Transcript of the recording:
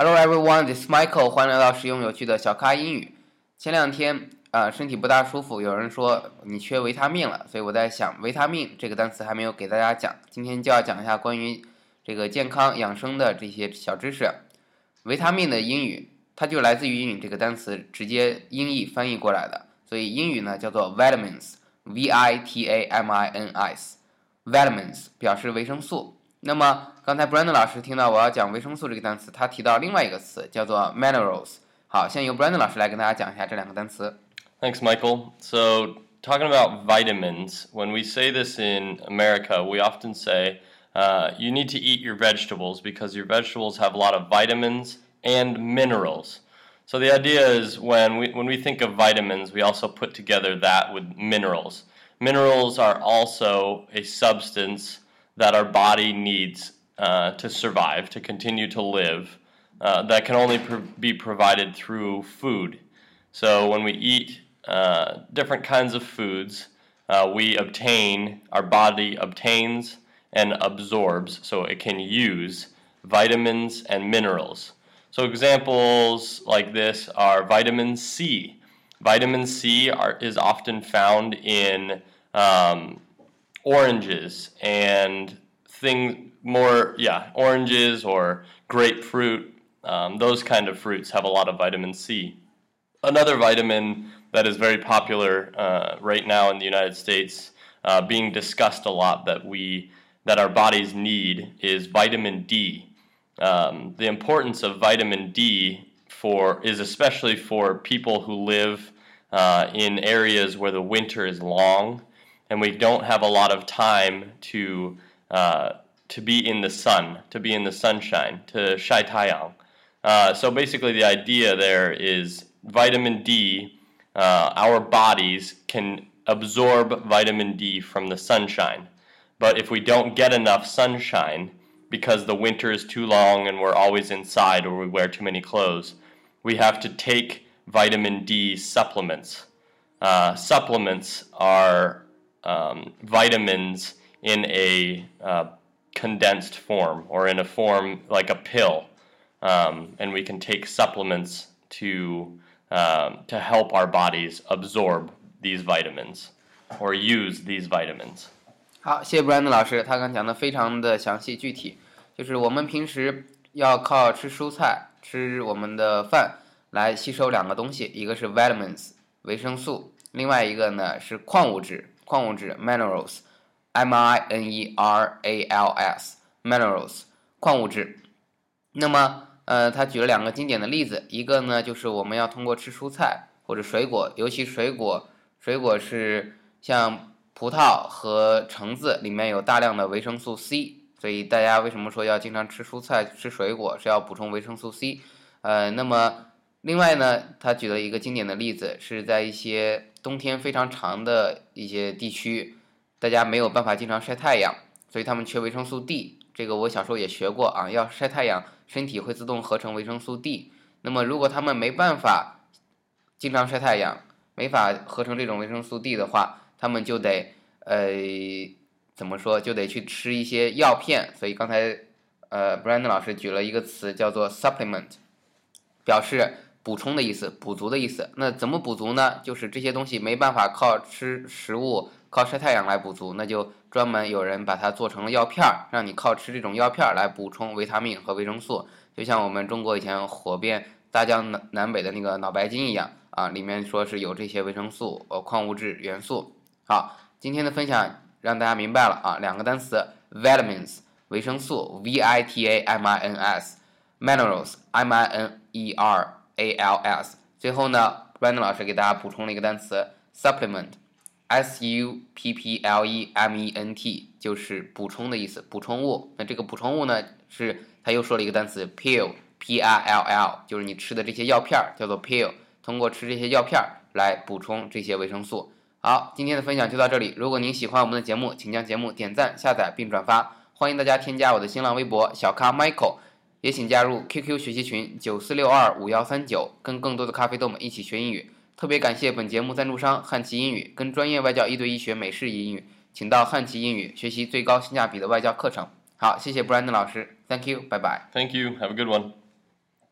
Hello everyone, this is Michael. 欢迎来到实用有趣的小咖英语。前两天啊、身体不大舒服，有人说你缺维他命了，所以我在想，维他命这个单词还没有给大家讲，今天就要讲一下关于这个健康养生的这些小知识。维他命的英语，它就来自于英语这个单词直接音译翻译过来的，所以英语呢叫做 vitamins，v i t a m i n s，vitamins 表示维生素。那么刚才 Brandon 老师听到我要讲维生素这个单词，他提到另外一个词叫做 minerals。好，现在由 Brandon 老师来跟大家讲一下这两个单词。 Thanks, Michael. So, talking about vitamins, when we say this in America, we often say uh, you need to eat your vegetables because your vegetables have a lot of vitamins and minerals. So the idea is when we when we think of vitamins, we also put together that with minerals. Minerals are also a substance that our body needs uh, to survive, to continue to live, uh, that can only be provided through food. So when we eat uh, different kinds of foods, uh, we obtain, our body obtains and absorbs, so it can use vitamins and minerals. So examples like this are vitamin C. Vitamin C are, is often found in um, oranges and things more, yeah, oranges or grapefruit. Um, those kind of fruits have a lot of vitamin C. Another vitamin that is very popular uh, right now in the United States, uh, being discussed a lot that we that our bodies need is vitamin D. Um, the importance of vitamin D for is especially for people who live uh, in areas where the winter is long and we don't have a lot of time to uh, to be in the sun, to be in the sunshine, to shai taiyang. Uh, so basically, the idea there is vitamin D. Uh, our bodies can absorb vitamin D from the sunshine, but if we don't get enough sunshine because the winter is too long and we're always inside or we wear too many clothes, we have to take vitamin D supplements. Uh, supplements are um, vitamins in a uh, condensed form or in a form like a pill, um, and we can take supplements to um, to help our bodies absorb these vitamins or use these vitamins. 好，谢谢 Brandon 老师，他刚讲的非常的详细具体，就是我们平时要靠吃蔬菜、吃我们的饭来吸收两个东西，一个是 vitamins 维生素，另外一个呢是矿物质， 矿物质 minerals，m i n e r a l s minerals 矿物质。那么呃，他举了两个经典的例子，一个呢就是我们要通过吃蔬菜或者水果，尤其水果，水果是像葡萄和橙子里面有大量的维生素 C，所以大家为什么说要经常吃蔬菜、吃水果是要补充维生素 C？呃，那么另外呢，他举了一个经典的例子，是在一些冬天非常长的一些地区，大家没有办法经常晒太阳，所以他们缺维生素 D。这个我小时候也学过啊，要晒太阳，身体会自动合成维生素 D。那么如果他们没办法经常晒太阳，没法合成这种维生素 D 的话，他们就得呃怎么说，就得去吃一些药片。所以刚才呃 Brandon 老师举了一个词叫做 supplement，表示补充的意思，补足的意思。那怎么补足呢？就是这些东西没办法靠吃食物、靠晒太阳来补足，那就专门有人把它做成了药片儿，让你靠吃这种药片儿来补充维他命和维生素。就像我们中国以前火遍大江南南北的那个脑白金一样啊，里面说是有这些维生素、呃矿物质元素。好，今天的分享让大家明白了啊，两个单词 vitamins 维生素 v i t a m i n s minerals m i n e r a l s。最后呢，Brandon 老师给大家补充了一个单词 supplement s u p p l e m e n t，就是补充的意思，补充物。那这个补充物呢，是他又说了一个单词 pill p i l l，就是你吃的这些药片儿叫做 pill，通过吃这些药片儿来补充这些维生素。好，今天的分享就到这里。如果您喜欢我们的节目，请将节目点赞、下载并转发。欢迎大家添加我的新浪微博小咖 Michael，也请加入 QQ 学习群九四六二五幺三九，跟更多的咖啡豆们一起学英语。特别感谢本节目赞助商汉奇英语，跟专业外教一对一学美式英语，请到汉奇英语学习最高性价比的外教课程。好，谢谢 Brandon 老师，Thank you，拜拜。Thank you. Have a good one.